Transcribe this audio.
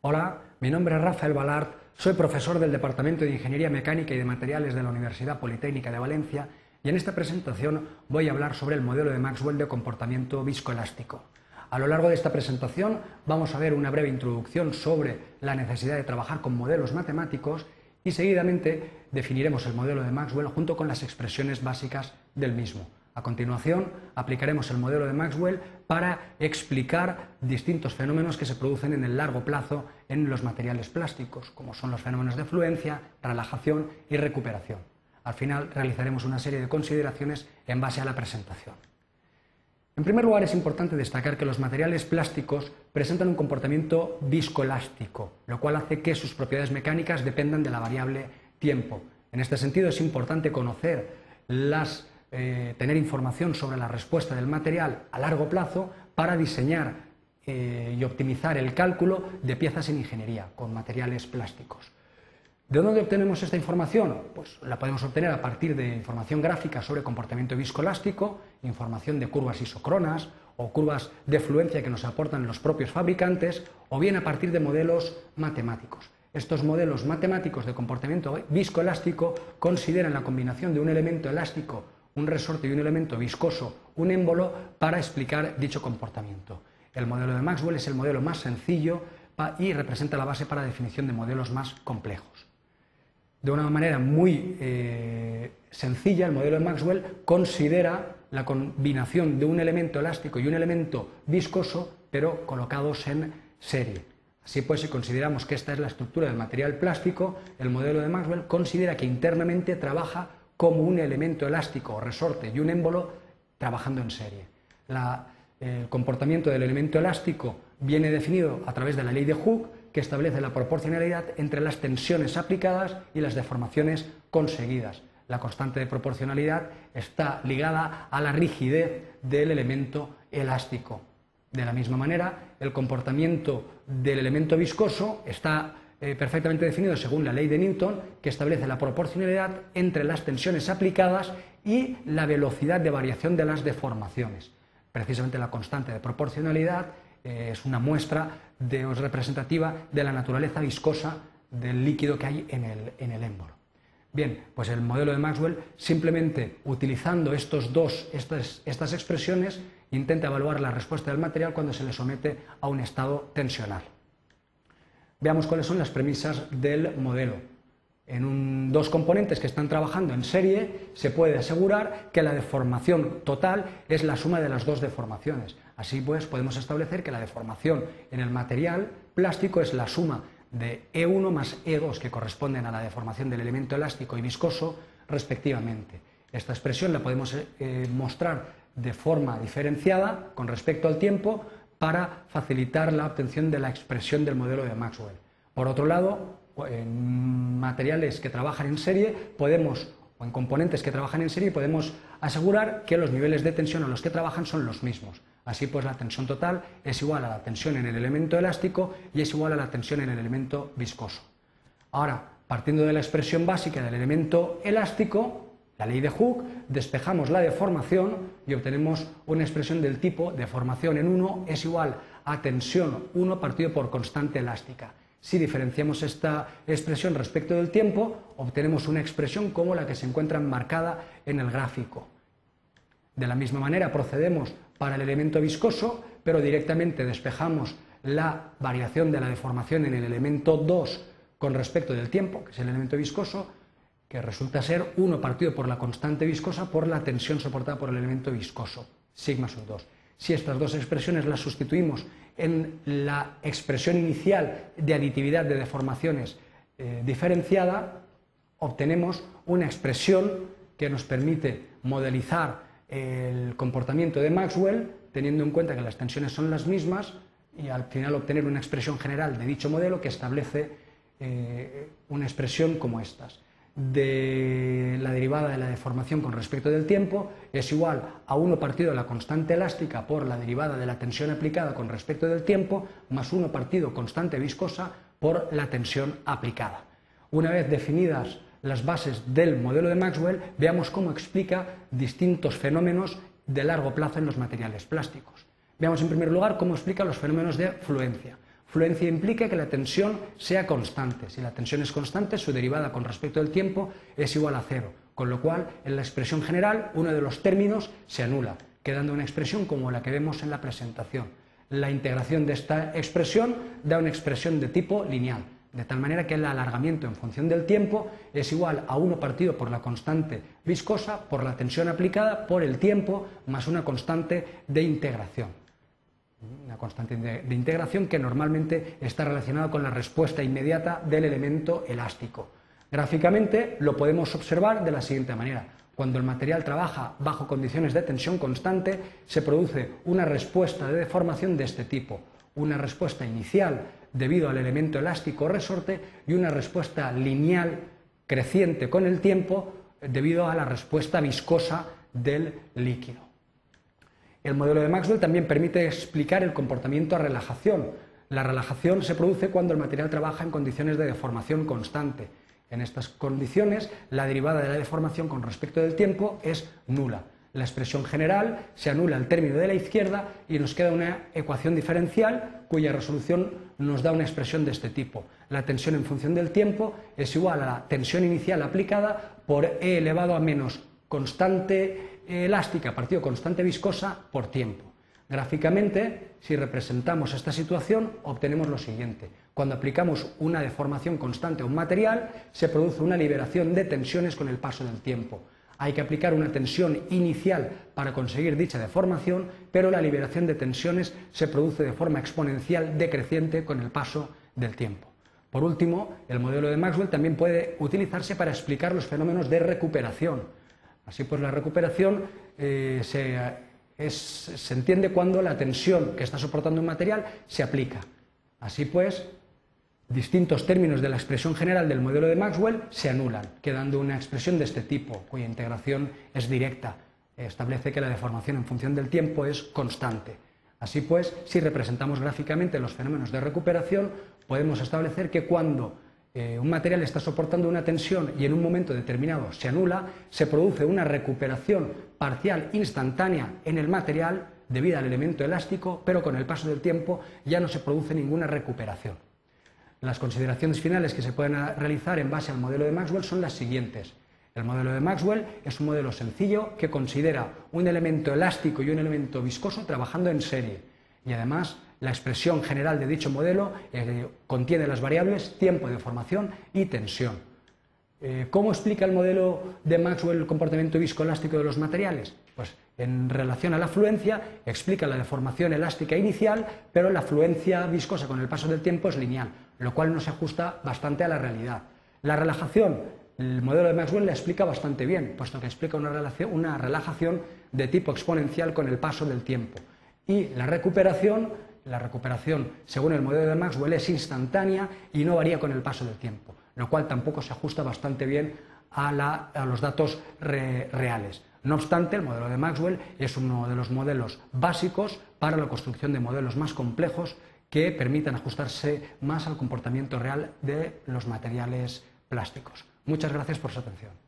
Hola, mi nombre es Rafael Balart, soy profesor del Departamento de Ingeniería Mecánica y de Materiales de la Universidad Politécnica de Valencia y en esta presentación voy a hablar sobre el modelo de Maxwell de comportamiento viscoelástico. A lo largo de esta presentación vamos a ver una breve introducción sobre la necesidad de trabajar con modelos matemáticos y seguidamente definiremos el modelo de Maxwell junto con las expresiones básicas del mismo. A continuación, aplicaremos el modelo de Maxwell para explicar distintos fenómenos que se producen en el largo plazo en los materiales plásticos, como son los fenómenos de fluencia, relajación y recuperación. Al final realizaremos una serie de consideraciones en base a la presentación. En primer lugar, es importante destacar que los materiales plásticos presentan un comportamiento viscoelástico, lo cual hace que sus propiedades mecánicas dependan de la variable tiempo. En este sentido, es importante conocer las eh, tener información sobre la respuesta del material a largo plazo para diseñar eh, y optimizar el cálculo de piezas en ingeniería con materiales plásticos. ¿De dónde obtenemos esta información? Pues la podemos obtener a partir de información gráfica sobre comportamiento viscoelástico, información de curvas isocronas o curvas de fluencia que nos aportan los propios fabricantes, o bien a partir de modelos matemáticos. Estos modelos matemáticos de comportamiento viscoelástico consideran la combinación de un elemento elástico un resorte y un elemento viscoso, un émbolo, para explicar dicho comportamiento. El modelo de Maxwell es el modelo más sencillo y representa la base para definición de modelos más complejos. De una manera muy eh, sencilla, el modelo de Maxwell considera la combinación de un elemento elástico y un elemento viscoso, pero colocados en serie. Así pues, si consideramos que esta es la estructura del material plástico, el modelo de Maxwell considera que internamente trabaja como un elemento elástico o resorte y un émbolo trabajando en serie. el comportamiento del elemento elástico viene definido a través de la ley de Hooke, que establece la proporcionalidad entre las tensiones aplicadas y las deformaciones conseguidas. La constante de proporcionalidad está ligada a la rigidez del elemento elástico. De la misma manera, el comportamiento del elemento viscoso está eh, perfectamente definido según la ley de Newton, que establece la proporcionalidad entre las tensiones aplicadas y la velocidad de variación de las deformaciones. Precisamente la constante de proporcionalidad eh, es una muestra de, representativa de la naturaleza viscosa del líquido que hay en el, en el émbolo. Bien, pues el modelo de Maxwell, simplemente utilizando estos dos, estas, estas expresiones, intenta evaluar la respuesta del material cuando se le somete a un estado tensional. Veamos cuáles son las premisas del modelo. En dos componentes que están trabajando en serie se puede asegurar que la deformación total es la suma de las dos deformaciones. Así pues podemos establecer que la deformación en el material plástico es la suma de E1 más E2 que corresponden a la deformación del elemento elástico y viscoso respectivamente. Esta expresión la podemos eh, mostrar de forma diferenciada con respecto al tiempo para facilitar la obtención de la expresión del modelo de Maxwell. Por otro lado, en materiales que trabajan en serie podemos o en componentes que trabajan en serie podemos asegurar que los niveles de tensión a los que trabajan son los mismos. Así pues la tensión total es igual a la tensión en el elemento elástico y es igual a la tensión en el elemento viscoso. Ahora, partiendo de la expresión básica del elemento elástico, la ley de Hooke, despejamos la deformación y obtenemos una expresión del tipo deformación en 1 es igual a tensión 1 partido por constante elástica. Si diferenciamos esta expresión respecto del tiempo, obtenemos una expresión como la que se encuentra marcada en el gráfico. De la misma manera procedemos para el elemento viscoso, pero directamente despejamos la variación de la deformación en el elemento 2 con respecto del tiempo, que es el elemento viscoso, que resulta ser 1 partido por la constante viscosa por la tensión soportada por el elemento viscoso, sigma sub 2. Si estas dos expresiones las sustituimos en la expresión inicial de aditividad de deformaciones eh, diferenciada, obtenemos una expresión que nos permite modelizar el comportamiento de Maxwell, teniendo en cuenta que las tensiones son las mismas, y al final obtener una expresión general de dicho modelo que establece eh, una expresión como estas de la derivada de la deformación con respecto del tiempo es igual a 1 partido de la constante elástica por la derivada de la tensión aplicada con respecto del tiempo más 1 partido constante viscosa por la tensión aplicada. Una vez definidas las bases del modelo de Maxwell, veamos cómo explica distintos fenómenos de largo plazo en los materiales plásticos. Veamos en primer lugar cómo explica los fenómenos de fluencia. Fluencia implica que la tensión sea constante. Si la tensión es constante, su derivada con respecto del tiempo es igual a cero, con lo cual en la expresión general uno de los términos se anula, quedando una expresión como la que vemos en la presentación. La integración de esta expresión da una expresión de tipo lineal, de tal manera que el alargamiento en función del tiempo es igual a 1 partido por la constante viscosa por la tensión aplicada por el tiempo más una constante de integración una constante de integración que normalmente está relacionada con la respuesta inmediata del elemento elástico. Gráficamente lo podemos observar de la siguiente manera. Cuando el material trabaja bajo condiciones de tensión constante, se produce una respuesta de deformación de este tipo, una respuesta inicial debido al elemento elástico resorte y una respuesta lineal creciente con el tiempo debido a la respuesta viscosa del líquido. El modelo de Maxwell también permite explicar el comportamiento a relajación. La relajación se produce cuando el material trabaja en condiciones de deformación constante. En estas condiciones, la derivada de la deformación con respecto del tiempo es nula. La expresión general se anula al término de la izquierda y nos queda una ecuación diferencial cuya resolución nos da una expresión de este tipo. La tensión en función del tiempo es igual a la tensión inicial aplicada por E elevado a menos constante elástica partido constante viscosa por tiempo. Gráficamente, si representamos esta situación, obtenemos lo siguiente. Cuando aplicamos una deformación constante a un material, se produce una liberación de tensiones con el paso del tiempo. Hay que aplicar una tensión inicial para conseguir dicha deformación, pero la liberación de tensiones se produce de forma exponencial decreciente con el paso del tiempo. Por último, el modelo de Maxwell también puede utilizarse para explicar los fenómenos de recuperación. Así pues, la recuperación eh, se, entiende cuando la tensión que está soportando un material se aplica. Así pues, distintos términos de la expresión general del modelo de Maxwell se anulan, quedando una expresión de este tipo, cuya integración es directa. Establece que la deformación en función del tiempo es constante. Así pues, si representamos gráficamente los fenómenos de recuperación, podemos establecer que cuando eh, un material está soportando una tensión y en un momento determinado se anula, se produce una recuperación parcial instantánea en el material debido al elemento elástico, pero con el paso del tiempo ya no se produce ninguna recuperación. Las consideraciones finales que se pueden realizar en base al modelo de Maxwell son las siguientes. El modelo de Maxwell es un modelo sencillo que considera un elemento elástico y un elemento viscoso trabajando en serie y además la expresión general de dicho modelo eh, contiene las variables tiempo de formación y tensión. Eh, ¿Cómo explica el modelo de Maxwell el comportamiento viscoelástico de los materiales? Pues en relación a la fluencia explica la deformación elástica inicial, pero la fluencia viscosa con el paso del tiempo es lineal, lo cual no se ajusta bastante a la realidad. La relajación, el modelo de Maxwell la explica bastante bien, puesto que explica una, una relajación de tipo exponencial con el paso del tiempo. Y la recuperación la recuperación, según el modelo de Maxwell, es instantánea y no varía con el paso del tiempo, lo cual tampoco se ajusta bastante bien a, los datos reales. No obstante, el modelo de Maxwell es uno de los modelos básicos para la construcción de modelos más complejos que permitan ajustarse más al comportamiento real de los materiales plásticos. Muchas gracias por su atención.